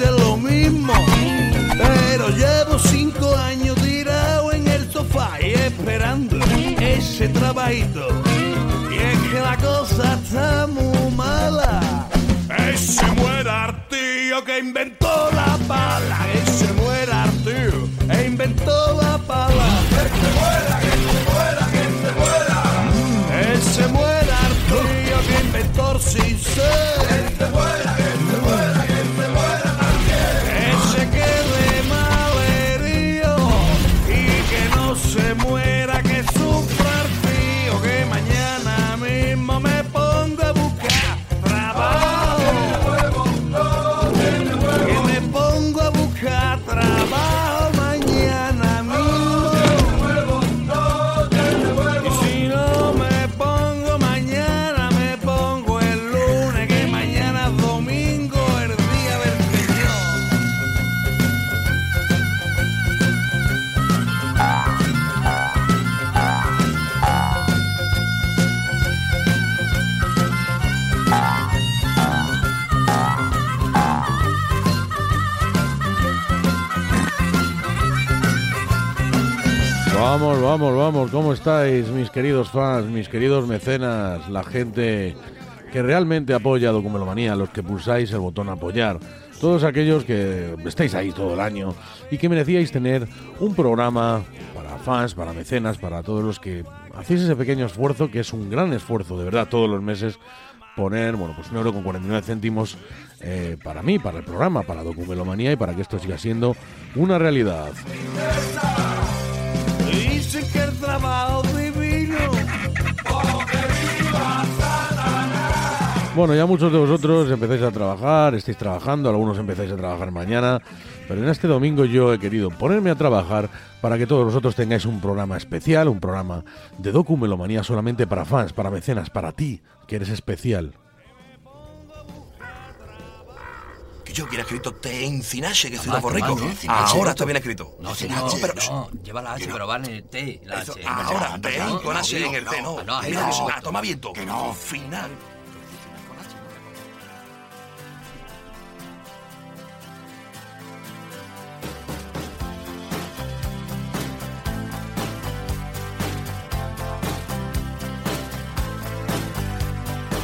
lo mismo. Pero llevo cinco años tirado en el sofá y esperando ese trabajito. Y es que la cosa está muy mala. Ese buen tío que inventó Vamos, vamos, vamos. ¿Cómo estáis, mis queridos fans, mis queridos mecenas, la gente que realmente apoya Documelomanía, los que pulsáis el botón apoyar? Todos aquellos que estáis ahí todo el año y que merecíais tener un programa para fans, para mecenas, para todos los que hacéis ese pequeño esfuerzo, que es un gran esfuerzo, de verdad, todos los meses, poner, bueno, pues un euro con 49 céntimos eh, para mí, para el programa, para Documelomanía y para que esto siga siendo una realidad. Bueno, ya muchos de vosotros empezáis a trabajar, estáis trabajando, algunos empezáis a trabajar mañana, pero en este domingo yo he querido ponerme a trabajar para que todos vosotros tengáis un programa especial, un programa de documelomanía solamente para fans, para mecenas, para ti, que eres especial. Que yo quiera escrito te encinache, que soy no, encinache, Ahora no. está bien escrito. No, No, señor, pero... no, lleva la H, pero vale T, la Eso, H. ahora, No, te no, con no, H en el no, T, no. no, no. toma viento. Que no. Final.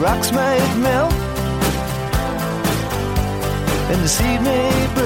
rocks might melt, and the seed may burn.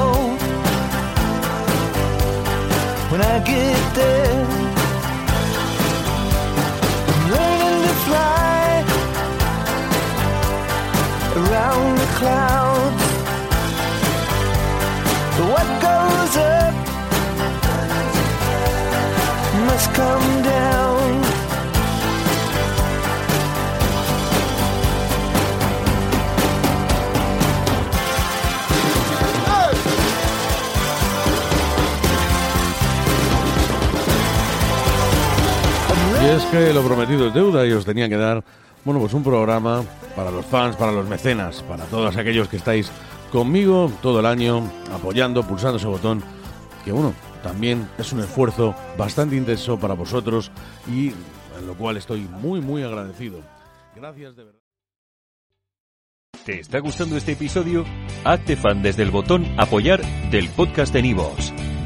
when I get there. I'm learning to fly around the clouds. What goes up lights come down. Y es que lo prometido es deuda y os tenía que dar, bueno, pues un programa para los fans, para los mecenas, para todos aquellos que estáis conmigo todo el año, apoyando, pulsando ese botón, que bueno, también es un esfuerzo bastante intenso para vosotros y en lo cual estoy muy, muy agradecido. Gracias de verdad. ¿Te está gustando este episodio? Hazte fan desde el botón Apoyar del podcast de Nivos.